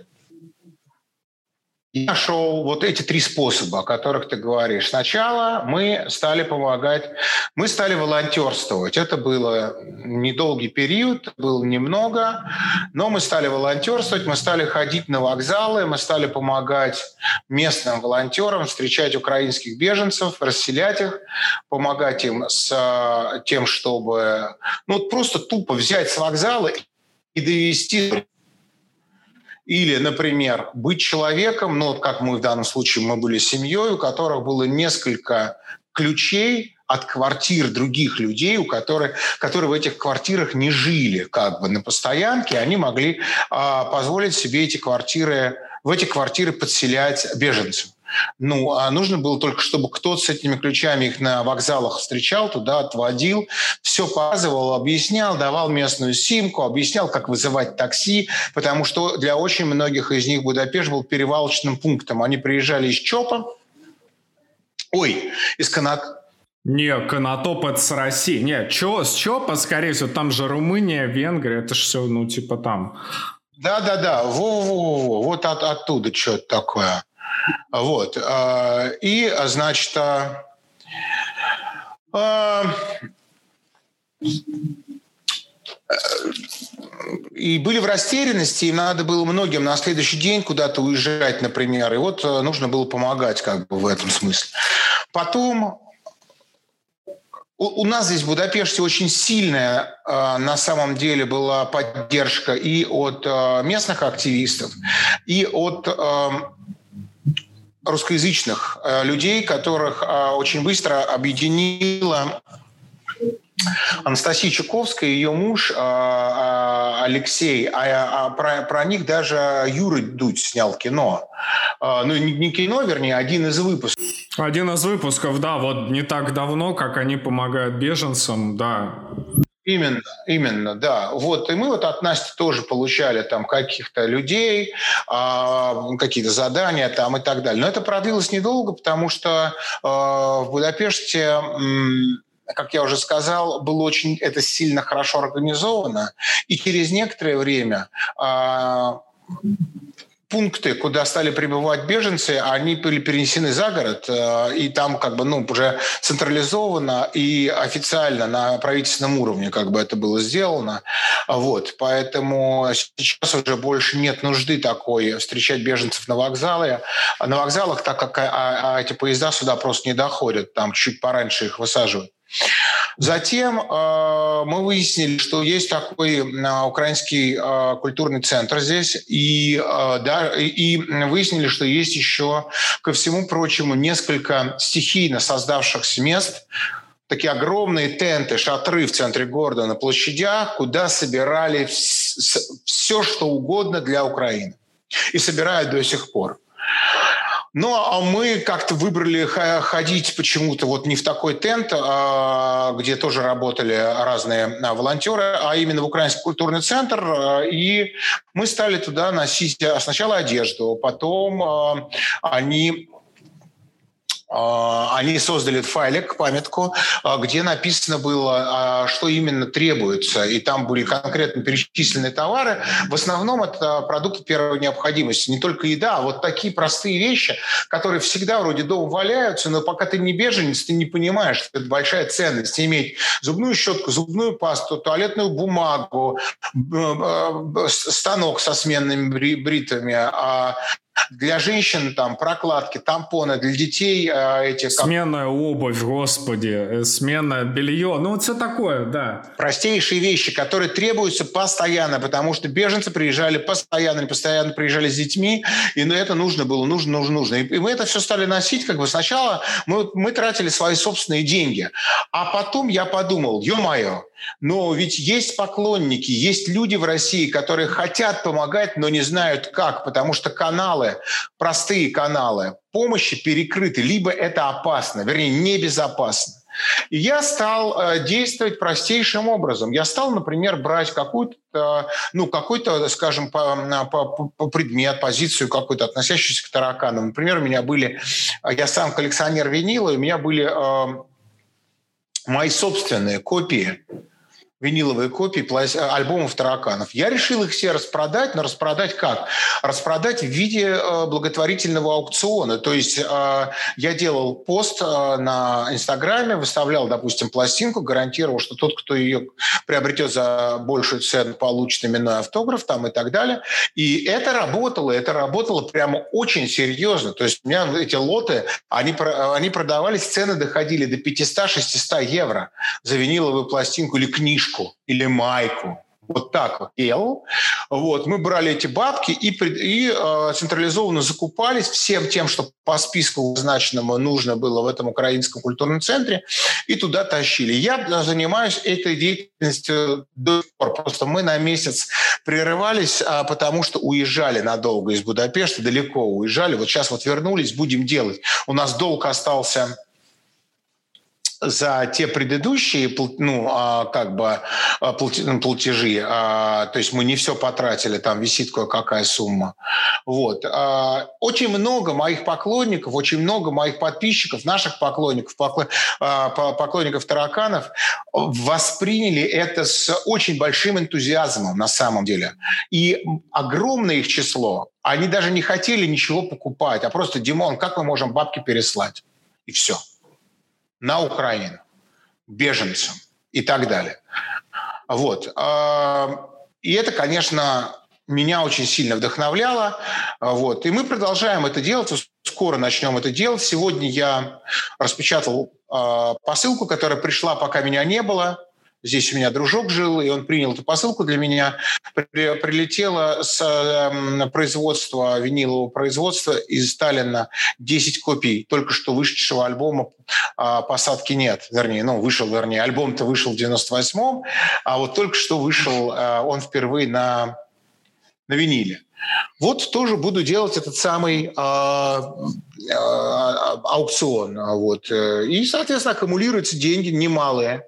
Я нашел вот эти три способа, о которых ты говоришь. Сначала мы стали помогать, мы стали волонтерствовать. Это было недолгий период, было немного, но мы стали волонтерствовать, мы стали ходить на вокзалы, мы стали помогать местным волонтерам, встречать украинских беженцев, расселять их, помогать им с э, тем, чтобы ну, просто тупо взять с вокзала и довести или, например, быть человеком, ну, как мы в данном случае, мы были семьей, у которых было несколько ключей от квартир других людей, у которых, которые в этих квартирах не жили как бы на постоянке, они могли а, позволить себе эти квартиры, в эти квартиры подселять беженцев. Ну, а нужно было только, чтобы кто-то с этими ключами их на вокзалах встречал, туда отводил, все показывал, объяснял, давал местную симку, объяснял, как вызывать такси, потому что для очень многих из них Будапешт был перевалочным пунктом. Они приезжали из ЧОПа, ой, из Канат, не, Конотоп это с России. Не, чё, с ЧОПа, скорее всего, там же Румыния, Венгрия, это же все, ну, типа там. Да-да-да, во-во-во, вот от, оттуда что-то такое. Вот. А, и, значит, а, а, и были в растерянности, им надо было многим на следующий день куда-то уезжать, например, и вот нужно было помогать как бы в этом смысле. Потом у, нас здесь в Будапеште очень сильная на самом деле была поддержка и от местных активистов, и от русскоязычных э, людей, которых э, очень быстро объединила Анастасия Чуковская, ее муж э, Алексей, а, а про, про них даже Юра Дудь снял кино. Ну, не кино, вернее, один из выпусков. Один из выпусков, да, вот не так давно, как они помогают беженцам, да. Именно, именно, да. Вот, и мы вот от Насти тоже получали там каких-то людей, э, какие-то задания там и так далее. Но это продлилось недолго, потому что э, в Будапеште, э, как я уже сказал, было очень это сильно хорошо организовано. И через некоторое время э, пункты, куда стали прибывать беженцы, они были перенесены за город, э, и там как бы, ну, уже централизованно и официально на правительственном уровне как бы это было сделано. Вот, поэтому сейчас уже больше нет нужды такой встречать беженцев на вокзале, на вокзалах, так как а, а эти поезда сюда просто не доходят, там чуть пораньше их высаживают. Затем э, мы выяснили, что есть такой э, украинский э, культурный центр здесь, и, э, да, и выяснили, что есть еще, ко всему прочему, несколько стихийно создавшихся мест, такие огромные тенты, шатры в центре города на площадях, куда собирали все, что угодно для Украины. И собирают до сих пор. Ну, а мы как-то выбрали ходить почему-то вот не в такой тент, а, где тоже работали разные а, волонтеры, а именно в Украинский культурный центр. А, и мы стали туда носить сначала одежду, потом они они создали файлик, памятку, а, где написано было, а, что именно требуется. И там были конкретно перечислены товары. В основном это продукты первой необходимости. Не только еда, а вот такие простые вещи, которые всегда вроде дома валяются, но пока ты не беженец, ты не понимаешь, что это большая ценность. Иметь зубную щетку, зубную пасту, туалетную бумагу, станок со сменными бритвами, для женщин там прокладки, тампоны, для детей э, эти... Сменная обувь, господи, э, сменное белье, ну все такое, да. Простейшие вещи, которые требуются постоянно, потому что беженцы приезжали постоянно, постоянно приезжали с детьми, и на это нужно было, нужно, нужно, нужно. И мы это все стали носить, как бы сначала мы, мы тратили свои собственные деньги, а потом я подумал, ё-моё, но ведь есть поклонники, есть люди в России, которые хотят помогать, но не знают как, потому что каналы, простые каналы помощи перекрыты, либо это опасно, вернее, небезопасно. И я стал э, действовать простейшим образом. Я стал, например, брать какую-то, ну, какой-то, скажем, по, по, по предмет, позицию какую-то, относящуюся к тараканам. Например, у меня были, я сам коллекционер винила, у меня были э, мои собственные копии виниловые копии альбомов тараканов. Я решил их все распродать, но распродать как? Распродать в виде э, благотворительного аукциона. То есть э, я делал пост э, на Инстаграме, выставлял, допустим, пластинку, гарантировал, что тот, кто ее приобретет за большую цену, получит именной автограф там и так далее. И это работало, это работало прямо очень серьезно. То есть у меня эти лоты, они, они продавались, цены доходили до 500-600 евро за виниловую пластинку или книжку книжку или майку. вот так вот делал. Вот, мы брали эти бабки и, и э, централизованно закупались всем тем, что по списку назначенному нужно было в этом украинском культурном центре, и туда тащили. Я занимаюсь этой деятельностью до сих пор. Просто мы на месяц прерывались, а, потому что уезжали надолго из Будапешта, далеко уезжали. Вот сейчас вот вернулись, будем делать. У нас долг остался за те предыдущие ну, а, как бы а, ну, платежи, а, то есть мы не все потратили, там висит кое-какая сумма. Вот. Очень много моих поклонников, очень много моих подписчиков, наших поклонников, поклонников тараканов восприняли это с очень большим энтузиазмом на самом деле. И огромное их число, они даже не хотели ничего покупать, а просто, Димон, как мы можем бабки переслать? И все на Украину, беженцам и так далее. Вот. А, и это, конечно, меня очень сильно вдохновляло. Вот. И мы продолжаем это делать. Скоро начнем это делать. Сегодня я распечатал а, посылку, которая пришла, пока меня не было. Здесь у меня дружок жил, и он принял эту посылку для меня. При, прилетело с э, производства, винилового производства из Сталина 10 копий только что вышедшего альбома а, «Посадки нет». Вернее, ну, вышел, вернее, альбом-то вышел в 98-м, а вот только что вышел а, он впервые на, на виниле. Вот тоже буду делать этот самый а, а, аукцион. Вот. И, соответственно, аккумулируются деньги немалые.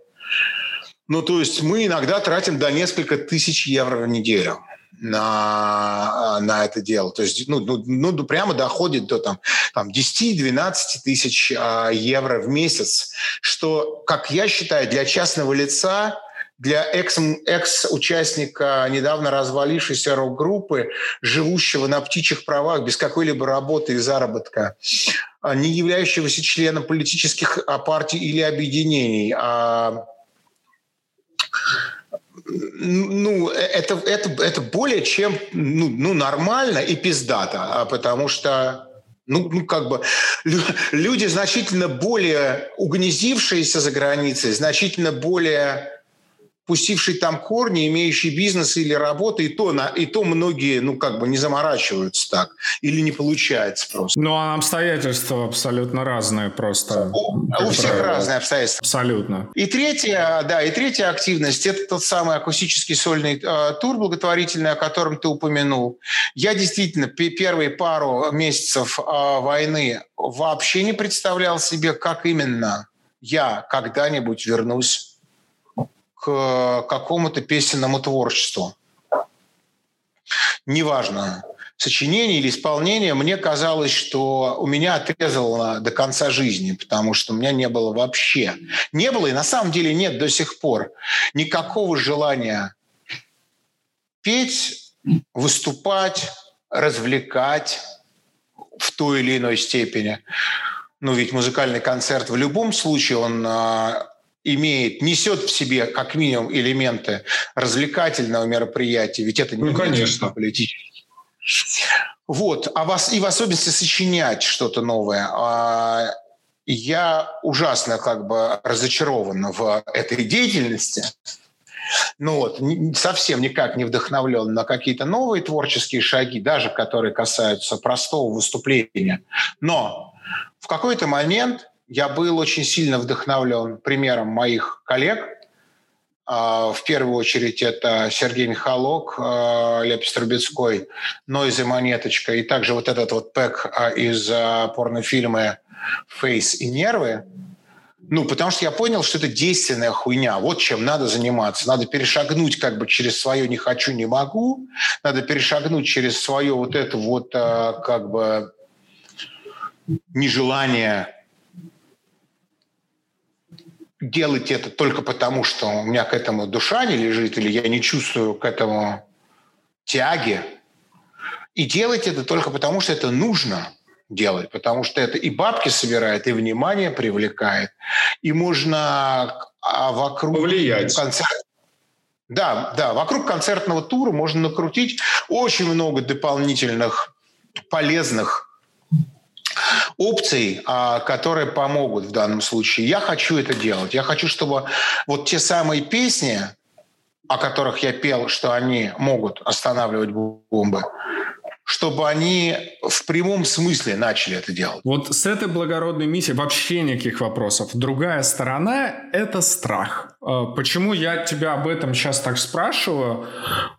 Ну, то есть мы иногда тратим до несколько тысяч евро в неделю на, на это дело. То есть, ну, ну, ну прямо доходит до там, там 10-12 тысяч а, евро в месяц, что, как я считаю, для частного лица для экс, экс-участника недавно развалившейся рок-группы, живущего на птичьих правах без какой-либо работы и заработка, а, не являющегося членом политических а, партий или объединений, а ну, это, это, это более чем ну, ну, нормально и пиздато, а потому что ну, ну, как бы люди значительно более угнездившиеся за границей, значительно более пустивший там корни, имеющий бизнес или работу, и то, на, и то многие, ну, как бы не заморачиваются так. Или не получается просто. Ну, а обстоятельства абсолютно разные просто. У, у всех правило. разные обстоятельства. Абсолютно. И третья, да, и третья активность – это тот самый акустический сольный э, тур благотворительный, о котором ты упомянул. Я действительно первые пару месяцев э, войны вообще не представлял себе, как именно я когда-нибудь вернусь к какому-то песенному творчеству. Неважно, сочинение или исполнение, мне казалось, что у меня отрезало до конца жизни, потому что у меня не было вообще. Не было, и на самом деле нет до сих пор никакого желания петь, выступать, развлекать в той или иной степени. Ну, ведь музыкальный концерт в любом случае, он а, имеет, несет в себе как минимум элементы развлекательного мероприятия, ведь это не ну, конечно. политический. Вот, а вас, и в особенности сочинять что-то новое. А, я ужасно как бы разочарован в этой деятельности. Ну вот, совсем никак не вдохновлен на какие-то новые творческие шаги, даже которые касаются простого выступления. Но в какой-то момент я был очень сильно вдохновлен примером моих коллег. А, в первую очередь это Сергей Михалок, а, Лепис Трубецкой, Нойз и Монеточка, и также вот этот вот пэк а, из порнофильма «Фейс и нервы». Ну, потому что я понял, что это действенная хуйня. Вот чем надо заниматься. Надо перешагнуть как бы через свое «не хочу, не могу». Надо перешагнуть через свое вот это вот как бы нежелание делать это только потому, что у меня к этому душа не лежит, или я не чувствую к этому тяги. И делать это только потому, что это нужно делать, потому что это и бабки собирает, и внимание привлекает, и можно а вокруг Повлиять. концерта да, да, вокруг концертного тура можно накрутить очень много дополнительных полезных опций, а, которые помогут в данном случае. Я хочу это делать. Я хочу, чтобы вот те самые песни, о которых я пел, что они могут останавливать бомбы, чтобы они в прямом смысле начали это делать. Вот с этой благородной миссией вообще никаких вопросов. Другая сторона – это страх. А, почему я тебя об этом сейчас так спрашиваю?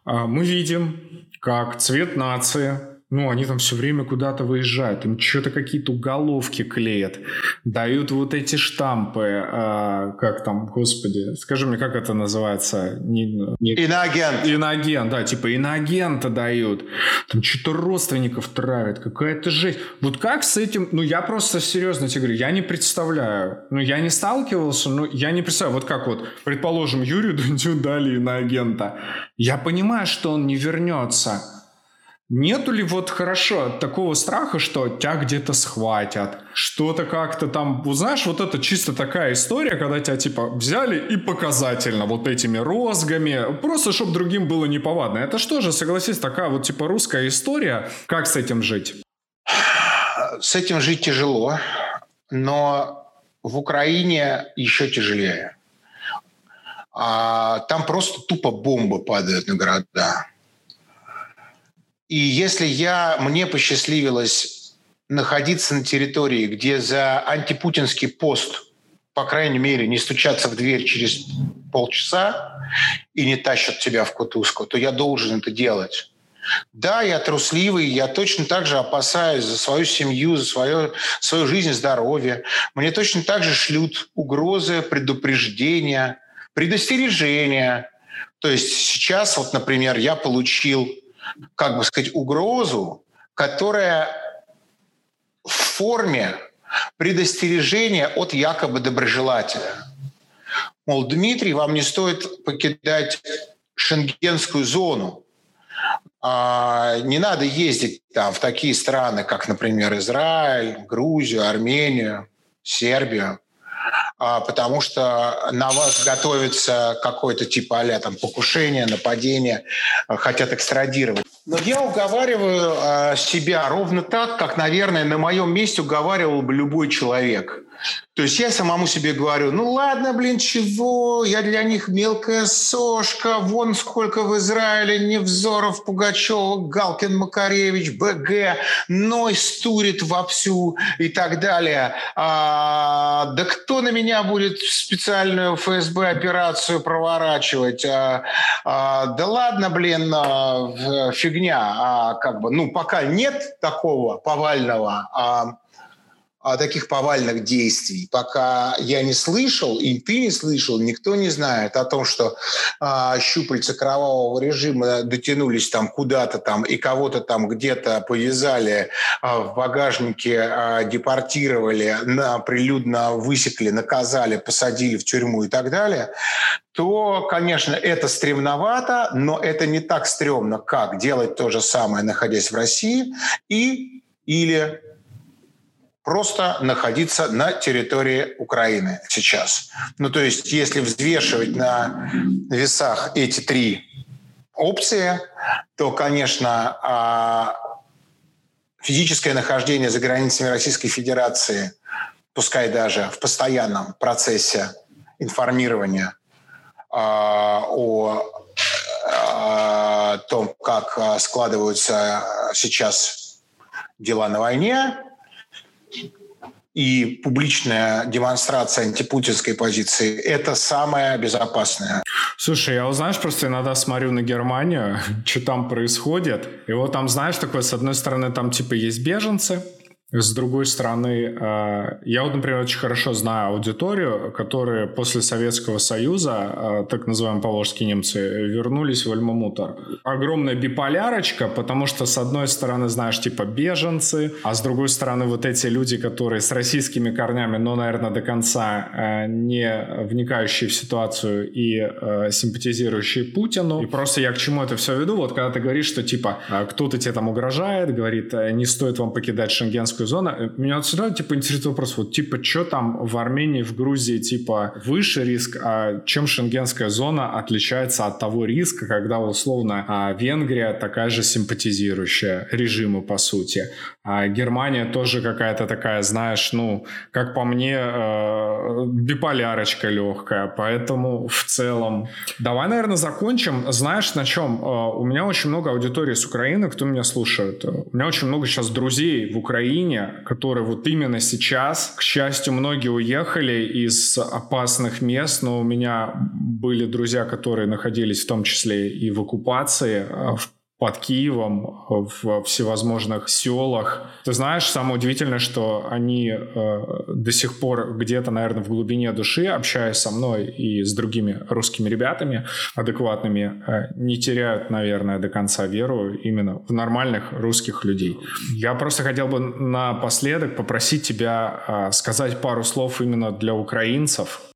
А, мы видим, как цвет нации ну, они там все время куда-то выезжают, им что-то какие-то уголовки клеят, дают вот эти штампы, а, как там, господи, скажи мне, как это называется? Не, не... Иноагент. Иноагент, да, типа иноагента дают, там что-то родственников травят, какая-то жесть. Вот как с этим, ну, я просто серьезно тебе говорю, я не представляю, ну, я не сталкивался, но я не представляю, вот как вот, предположим, Юрию Дудю дали иноагента, я понимаю, что он не вернется, Нету ли вот хорошо такого страха, что тебя где-то схватят, что-то как-то там, вот знаешь, вот это чисто такая история, когда тебя типа взяли и показательно вот этими розгами, просто чтобы другим было неповадно. Это что же, согласись, такая вот типа русская история, как с этим жить? С этим жить тяжело, но в Украине еще тяжелее. А, там просто тупо бомбы падают на города и если я, мне посчастливилось находиться на территории, где за антипутинский пост, по крайней мере, не стучаться в дверь через полчаса и не тащат тебя в кутузку, то я должен это делать. Да, я трусливый, я точно так же опасаюсь за свою семью, за свою, свою жизнь, здоровье. Мне точно так же шлют угрозы, предупреждения, предостережения. То есть сейчас, вот, например, я получил как бы сказать, угрозу, которая в форме предостережения от якобы доброжелателя. Мол, Дмитрий, вам не стоит покидать шенгенскую зону. А, не надо ездить там в такие страны, как, например, Израиль, Грузию, Армению, Сербию. А, потому что на вас готовится какой-то типа а там покушение, нападение, а, хотят экстрадировать. Но я уговариваю себя ровно так, как, наверное, на моем месте уговаривал бы любой человек. То есть я самому себе говорю, ну ладно, блин, чего, я для них мелкая сошка, вон сколько в Израиле Невзоров, Пугачева, Галкин, Макаревич, БГ, Ной стурит вовсю и так далее. А, да кто на меня будет специальную ФСБ операцию проворачивать? А, а, да ладно, блин, а, фигня. А, как бы, ну, пока нет такого повального а, таких повальных действий. Пока я не слышал, и ты не слышал, никто не знает о том, что а, щупальца кровавого режима дотянулись там куда-то там и кого-то там где-то повязали а, в багажнике, а, депортировали, на, прилюдно высекли, наказали, посадили в тюрьму и так далее, то, конечно, это стремновато, но это не так стрёмно, как делать то же самое, находясь в России, и или просто находиться на территории Украины сейчас. Ну, то есть, если взвешивать на весах эти три опции, то, конечно, а, физическое нахождение за границами Российской Федерации, пускай даже в постоянном процессе информирования а, о, о том, как складываются сейчас дела на войне, и публичная демонстрация антипутинской позиции – это самое безопасное. Слушай, я, знаешь, просто иногда смотрю на Германию, что там происходит, и вот там, знаешь, такое, с одной стороны, там типа есть беженцы, с другой стороны, а, я вот, например, очень хорошо знаю аудиторию, которые после Советского Союза, а, так называемые поволжские немцы, вернулись в Альма-Мутор. Огромная биполярочка, потому что, с одной стороны, знаешь, типа беженцы, а с другой стороны, вот эти люди, которые с российскими корнями, но, наверное, до конца а, не вникающие в ситуацию и симпатизирующие Путину. И просто я к чему это все веду? Вот когда ты говоришь, что, типа, кто-то тебе там угрожает, говорит, не стоит вам покидать шенгенскую шенгенскую зону. Меня всегда, типа, интересует вопрос, вот, типа, что там в Армении, в Грузии, типа, выше риск, а чем шенгенская зона отличается от того риска, когда, условно, а, Венгрия такая же симпатизирующая режиму, по сути, а Германия тоже какая-то такая, знаешь, ну, как по мне, э, биполярочка легкая, поэтому в целом... Давай, наверное, закончим. Знаешь, на чем? Э, у меня очень много аудитории с Украины, кто меня слушает. У меня очень много сейчас друзей в Украине, которые вот именно сейчас, к счастью, многие уехали из опасных мест, но у меня были друзья, которые находились в том числе и в оккупации, э, в под Киевом, в всевозможных селах. Ты знаешь, самое удивительное, что они э, до сих пор где-то, наверное, в глубине души, общаясь со мной и с другими русскими ребятами адекватными, э, не теряют, наверное, до конца веру именно в нормальных русских людей. Я просто хотел бы напоследок попросить тебя э, сказать пару слов именно для украинцев,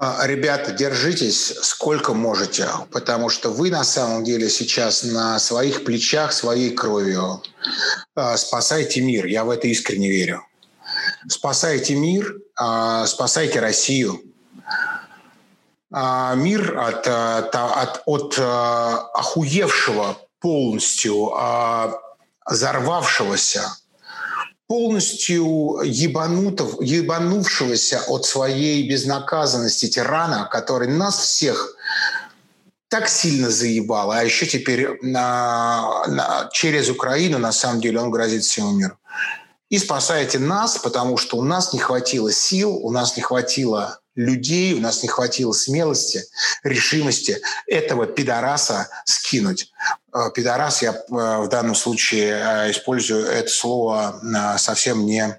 ребята, держитесь сколько можете, потому что вы на самом деле сейчас на своих плечах, своей кровью а, спасаете мир. Я в это искренне верю. Спасайте мир, а, спасайте Россию. Мир от, от, от охуевшего полностью, взорвавшегося полностью ебанутов, ебанувшегося от своей безнаказанности тирана, который нас всех так сильно заебал, а еще теперь на, на, через Украину, на самом деле, он грозит всему миру. И спасаете нас, потому что у нас не хватило сил, у нас не хватило людей, у нас не хватило смелости, решимости этого пидораса скинуть. Э, пидорас, я э, в данном случае э, использую это слово совсем не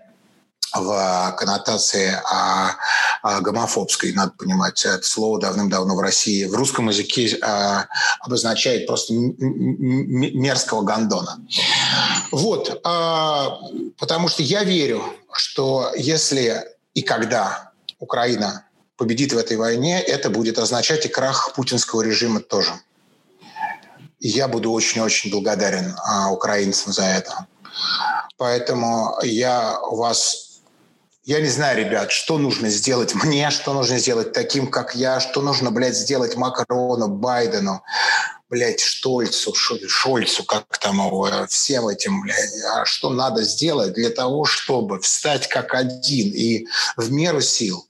в коннотации а, а гомофобской, надо понимать. Это слово давным-давно в России в русском языке а, обозначает просто мерзкого гондона. Вот, а, потому что я верю, что если и когда Украина победит в этой войне, это будет означать и крах путинского режима тоже. Я буду очень-очень благодарен а, украинцам за это. Поэтому я вас я не знаю, ребят, что нужно сделать мне, что нужно сделать таким, как я, что нужно, блядь, сделать Макрону, Байдену, блядь, Штольцу, Шольцу, как там его, всем этим, блядь, а что надо сделать для того, чтобы встать как один и в меру сил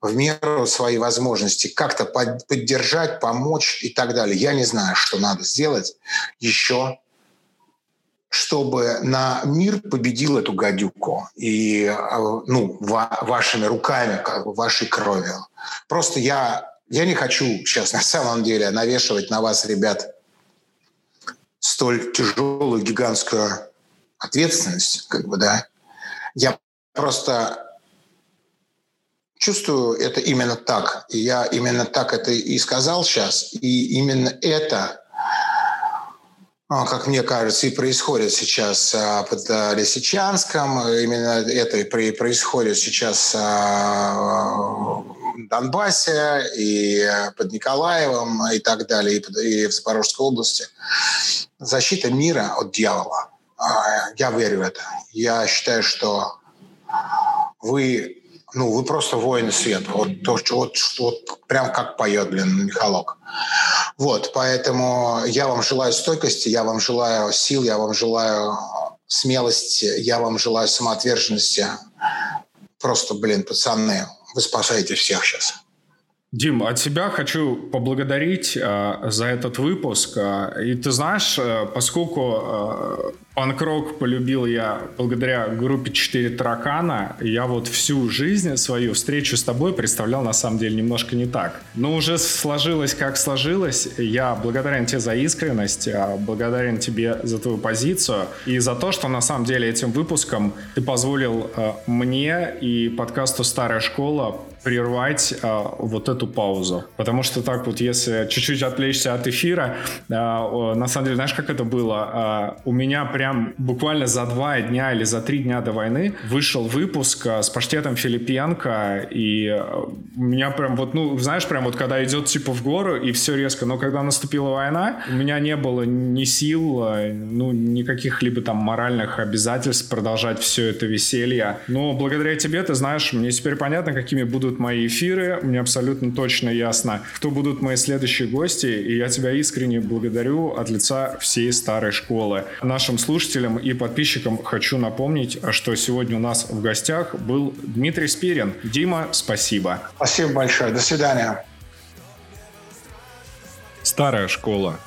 в меру своей возможности как-то поддержать, помочь и так далее. Я не знаю, что надо сделать еще, чтобы на мир победил эту гадюку и а, ну, ва- вашими руками, как бы вашей кровью. Просто я, я не хочу сейчас на самом деле навешивать на вас, ребят, столь тяжелую гигантскую ответственность, как бы, да. Я просто чувствую это именно так. И я именно так это и сказал сейчас. И именно это, а, как мне кажется, и происходит сейчас а, под а, Лисичанском. Именно это и происходит сейчас в Донбассе и под Николаевым и так далее, и в Запорожской области. Защита мира от дьявола. Я верю в это. Я считаю, что вы ну, вы просто воины света. Вот, то, вот, вот прям как поет, блин, Михалок. Вот, поэтому я вам желаю стойкости, я вам желаю сил, я вам желаю смелости, я вам желаю самоотверженности. Просто, блин, пацаны, вы спасаете всех сейчас. Дим, от себя хочу поблагодарить э, за этот выпуск. Э, и ты знаешь, э, поскольку э, панк-рок полюбил я благодаря группе «Четыре таракана», я вот всю жизнь свою встречу с тобой представлял на самом деле немножко не так. Но уже сложилось как сложилось. Я благодарен тебе за искренность, э, благодарен тебе за твою позицию и за то, что на самом деле этим выпуском ты позволил э, мне и подкасту «Старая школа» прервать э, вот эту паузу. Потому что так вот, если чуть-чуть отвлечься от эфира, э, на самом деле, знаешь, как это было? Э, у меня прям буквально за два дня или за три дня до войны вышел выпуск э, с паштетом Филипенко, и э, у меня прям вот, ну, знаешь, прям вот когда идет типа в гору, и все резко, но когда наступила война, у меня не было ни сил, э, ну, никаких либо там моральных обязательств продолжать все это веселье. Но благодаря тебе, ты знаешь, мне теперь понятно, какими будут мои эфиры, мне абсолютно точно ясно, кто будут мои следующие гости, и я тебя искренне благодарю от лица всей старой школы. Нашим слушателям и подписчикам хочу напомнить, что сегодня у нас в гостях был Дмитрий Спирин. Дима, спасибо. Спасибо большое. До свидания. Старая школа.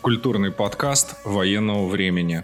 Культурный подкаст военного времени.